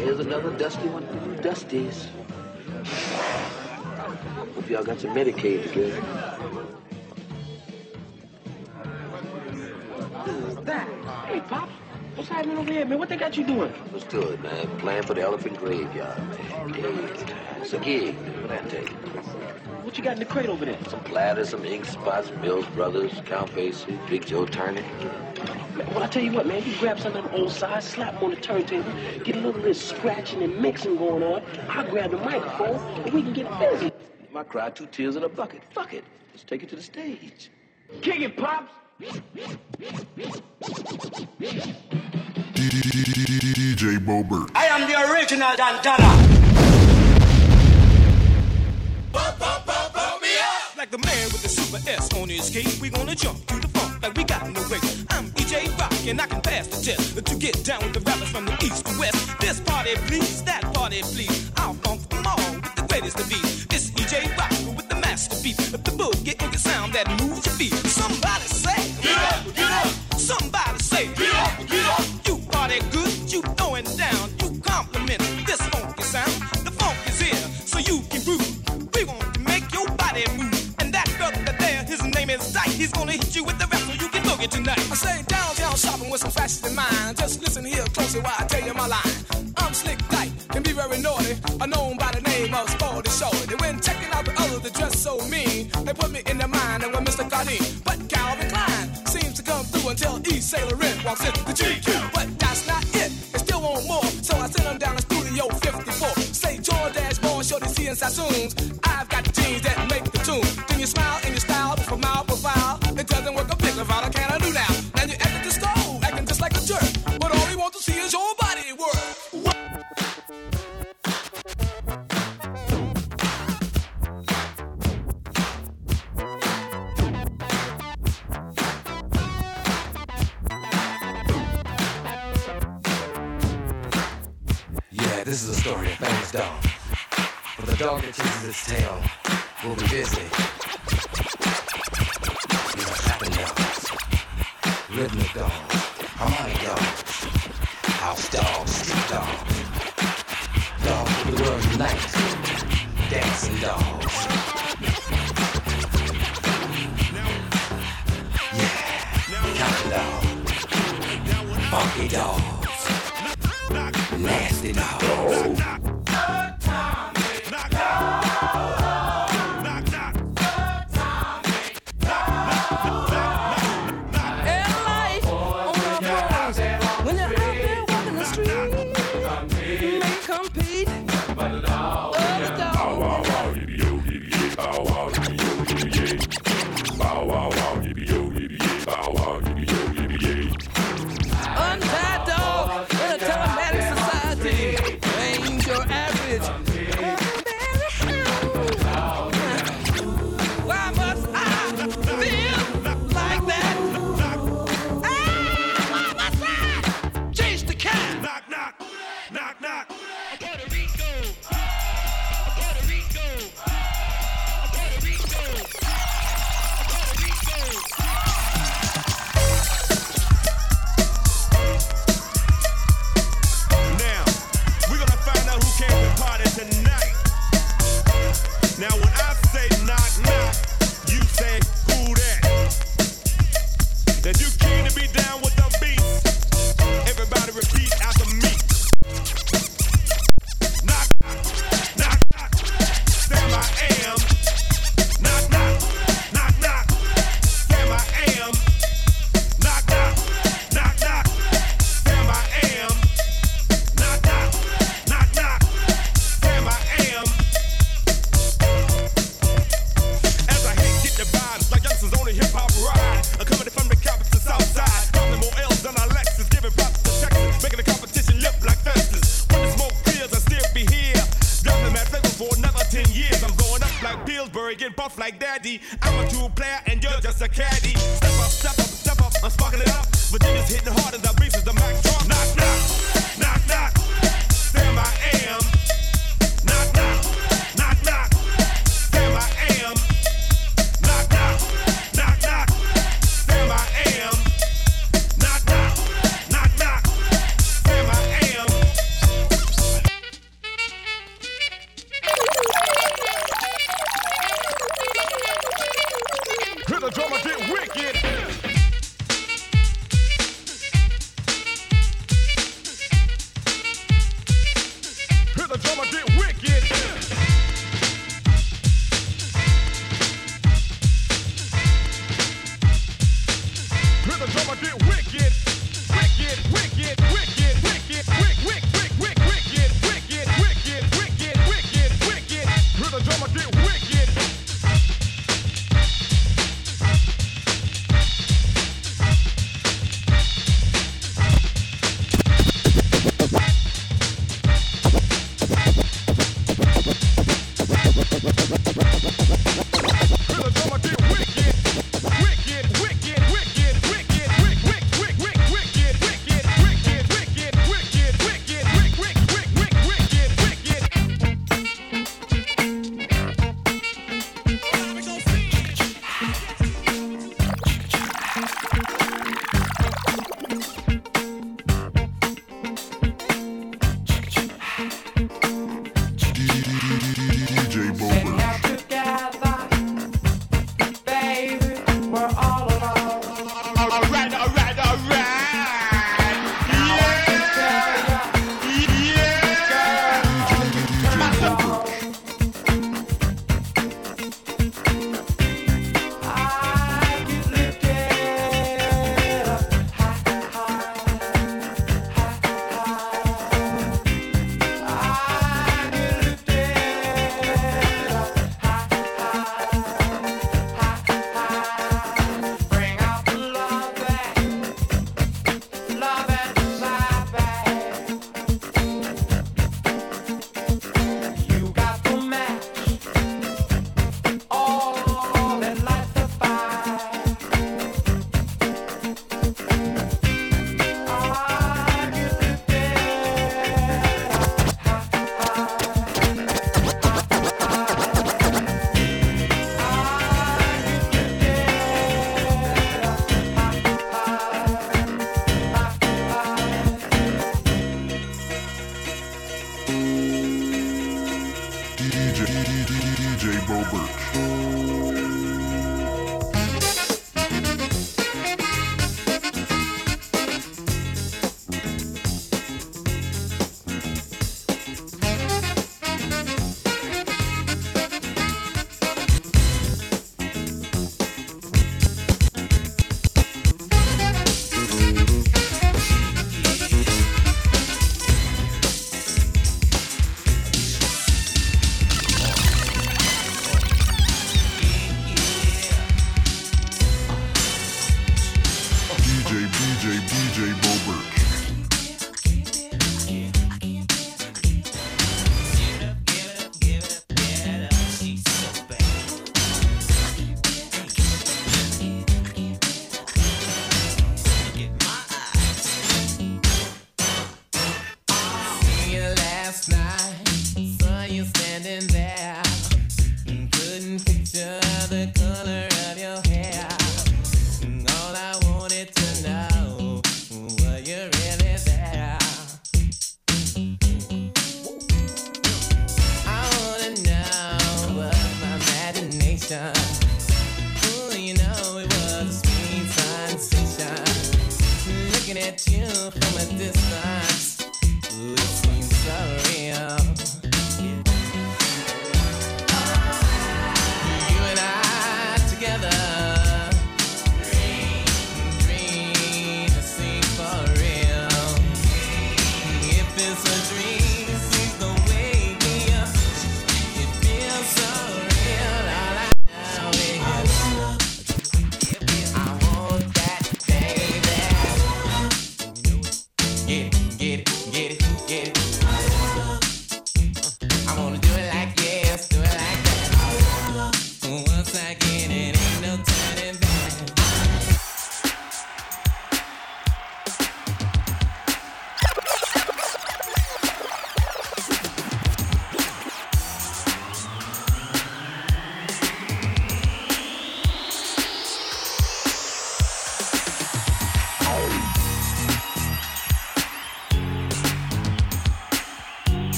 Here's another dusty one for you dusties. Hope y'all got some Medicaid together. Who's that? Hey, Pops. What's happening over here, man? What they got you doing? What's good, man? Playing for the elephant graveyard, man. Hey, it's a gig. What that tell? What you got in the crate over there? Some platters, some ink spots, Mills Brothers, Count Basie, Big Joe Turner. Well, I tell you what, man, you grab some of them old sides, slap them on the turntable, get a little bit of scratching and mixing going on. I'll grab the microphone and we can get busy. My cry, two tears in a bucket. Fuck it. Let's take it to the stage. Kick it, Pops! DJ Bo Birch. I am the original Dandana like a man with a super S on his cape. We gonna jump through the funk like we got no way. I'm EJ Rock and I can pass the test to get down with the rappers from the story of Bang's dog. But the dog that chases its tail will be busy. We're tapping dogs, rhythmic dogs, harmonic dogs, house dogs, street dogs, dogs of the world night, dancing dogs. Yeah, counting dogs, funky dogs nasty dog. Knock, knock, knock. the drummer get wicked.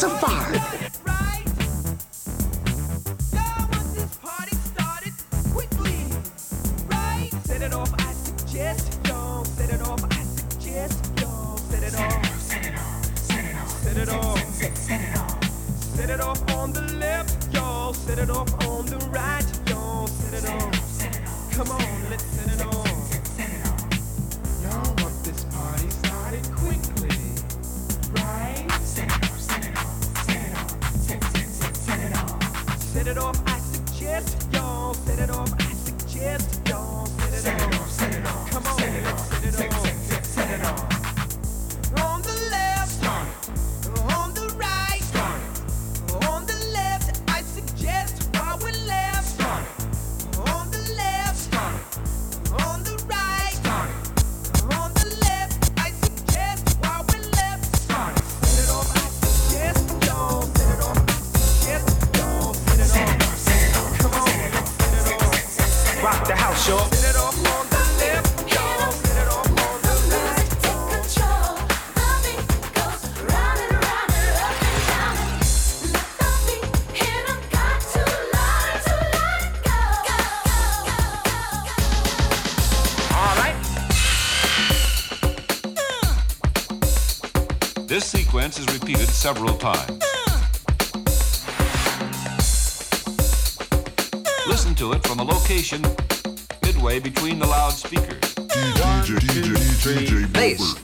so fire. several times. Listen to it from a location midway between the loudspeakers. DJ, DJ, DJ, DJ, DJ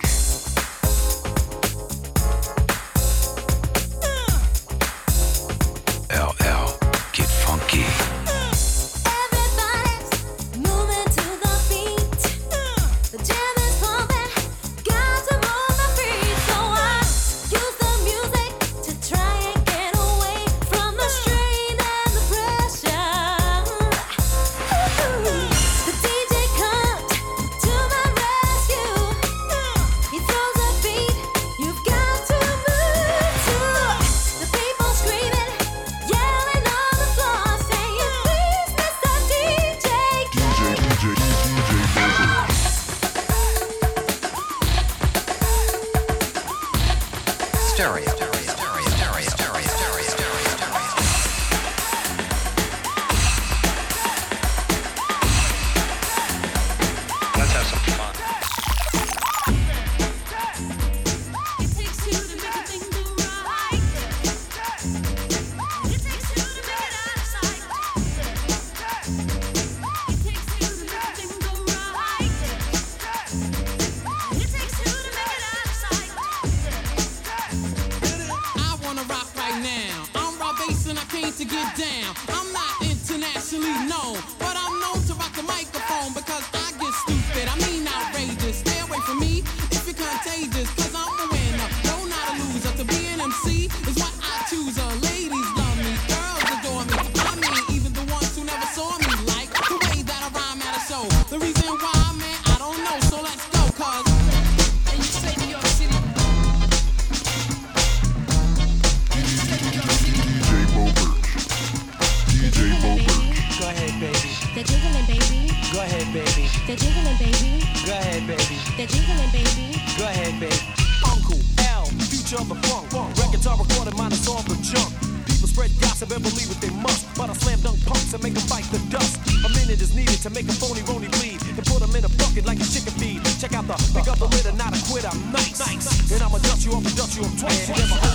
of and believe what they must. But I slam dunk punks and make them fight the dust. A minute is needed to make a phony rony bleed. And put them in a bucket like a chicken feed. Check out the pick up the litter, not a quit, I'm nice. nice. And I'ma dust you up and dust you up twice.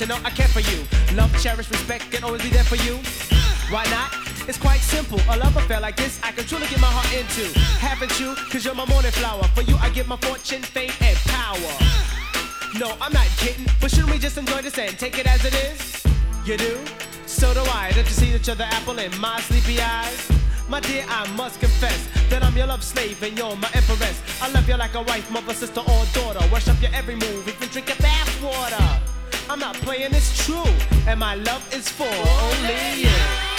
To know I care for you. Love, cherish, respect, and always be there for you. Why not? It's quite simple. A love affair like this, I can truly get my heart into. Haven't you? Cause you're my morning flower. For you, I get my fortune, fame, and power. No, I'm not kidding. But shouldn't we just enjoy this and take it as it is? You do? So do I. Don't you see each other apple in my sleepy eyes? My dear, I must confess that I'm your love slave and you're my empress. I love you like a wife, mother, sister, or daughter. Worship your every move, even drink your bath water. I'm not playing, it's true. And my love is for only you.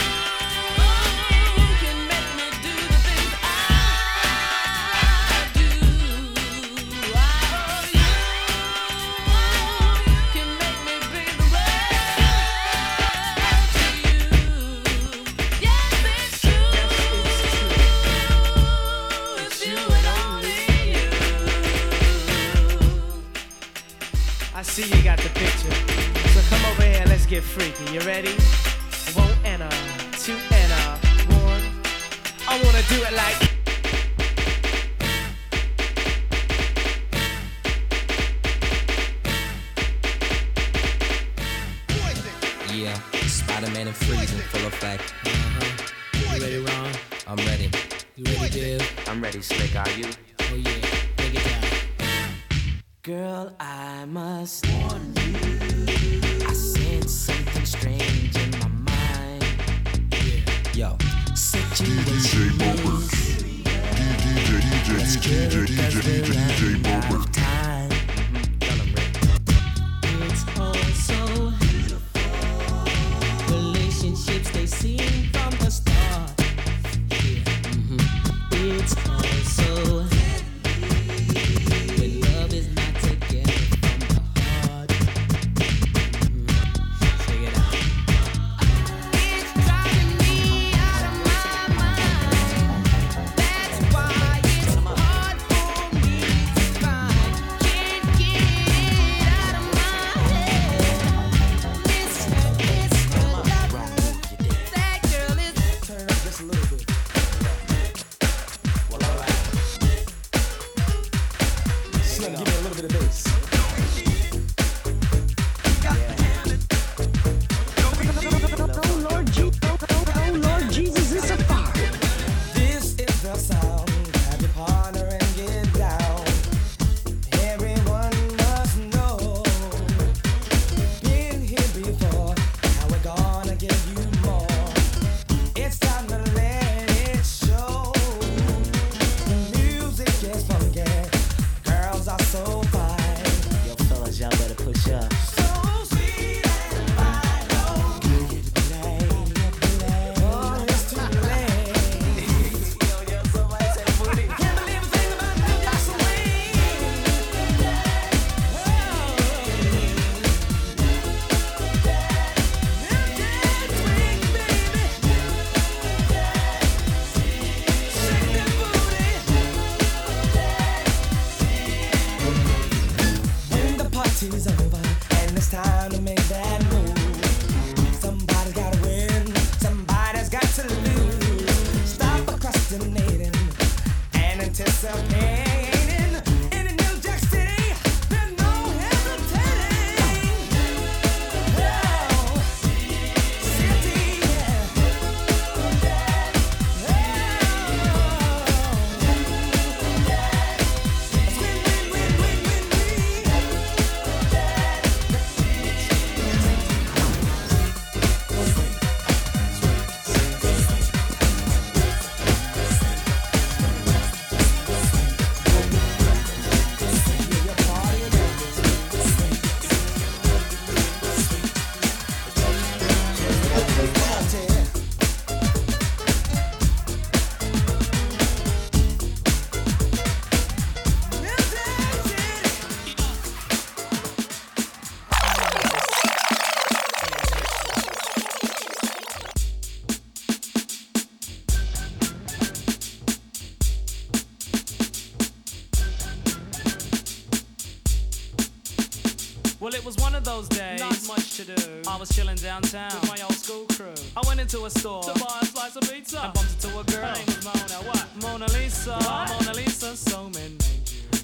See you got the picture. So come over here, let's get freaky. You ready? One and a, two and a, one. I wanna do it like. Yeah, Spider-Man and Freeze in full effect. Uh-huh. You ready, Ron? I'm ready. You ready, Dave? I'm ready, Slick. Are you? DJ, Well, it was one of those days. Not much to do. I was chilling downtown with my old school crew. I went into a store to buy a slice of pizza and bumped into a girl. Her name was Mona. What? Mona Lisa. Mona Lisa. So many.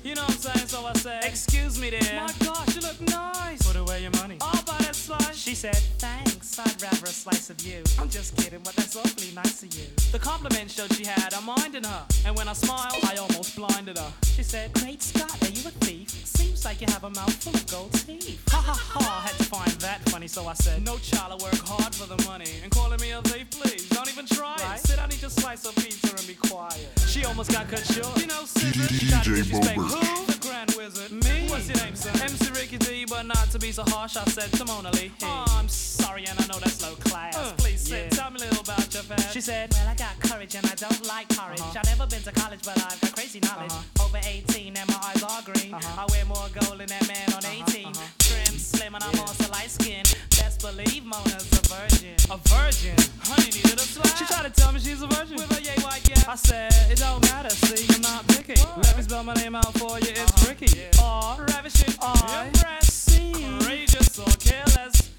You know what I'm saying? So I said, Excuse me, dear. My gosh, you look nice. Put away your money. I'll buy that slice. She said, Thanks. I'd rather a slice of you. I'm just kidding, but that's awfully nice of you. The compliment showed she had a mind in her. And when I smiled, I almost blinded her. She said, Great Scott, are you a thief? Seems like you have a mouthful of gold teeth. Ha ha ha, I had to find that funny, so I said, No child, I work hard for the money. And calling me a thief, please, don't even try it. Sit down, eat your slice of pizza and be quiet. She almost got cut short. You know, scissors, she tried to DJ disrespect Bo Birch. Who? The Grand Wizard. Me? What's your name, sir? MC Ricky D, but not to be so harsh, I said to Mona Lee. Oh, I'm sorry, and I know that's low class. Uh, Please sit, tell me a little about your past. She said, Well, I got courage and I don't like porridge. Uh-huh. I've never been to college, but I've got crazy knowledge. Uh-huh. Over 18 and my eyes are green. Uh-huh. I wear more gold than that man on 18. Trim, slim, and I'm also light skinned. Best believe Mona's a virgin. A virgin? Honey needed a slap. She tried to tell me she's a virgin. With a yay white yeah. I said, It don't matter, see, I'm not picky. Let me spell my name out for you, it's uh-huh. Ricky. R, ravishing, I, impressive, courageous or careless.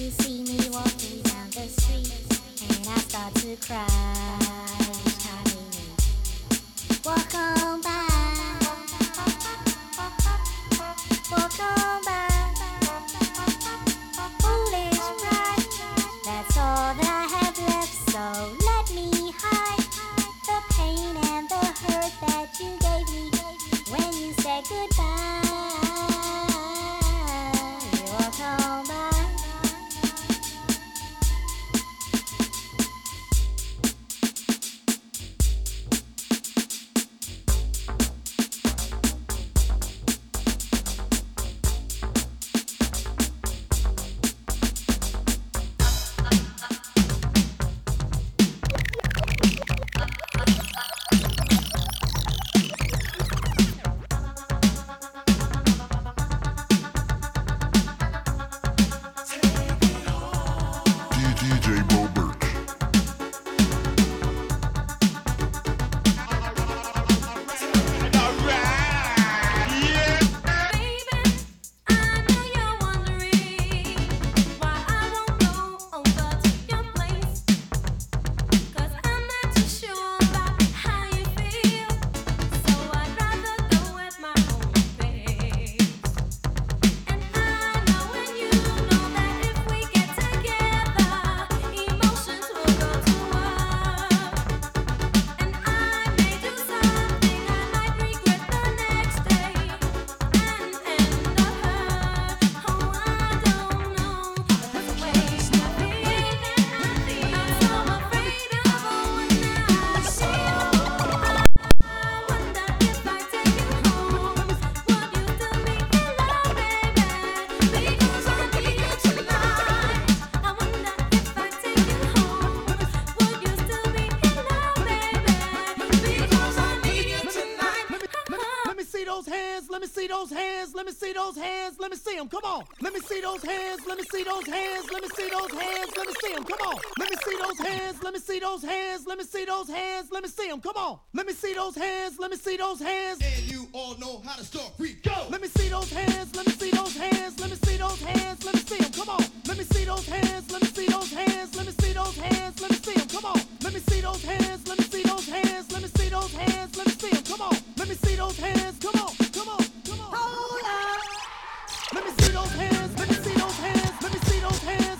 you see me walking down the street and I start to cry. Walk on by, Come on. Let me see those hands. Let me see those hands. Let me see those hands. Let me see them. Come on. Let me see those hands. Let me see those hands. Let me see those hands. Let me see them. Come on. Let me see those hands. Let me see those hands. And you all know how to start. We go. Let me see those hands. Let me see those hands. Let me see those hands. Let me see them. Come on. Let me see those hands. Let me see those hands. Let me see those hands. Let me see them. Come on. Let me see those hands. Let me see those hands. Let me see those hands. Let me see them. Come on. Let me see those hands. Come on. Come on. Come on. Hold up. Let me see those hands. Let me see those hands. Let me see those hands.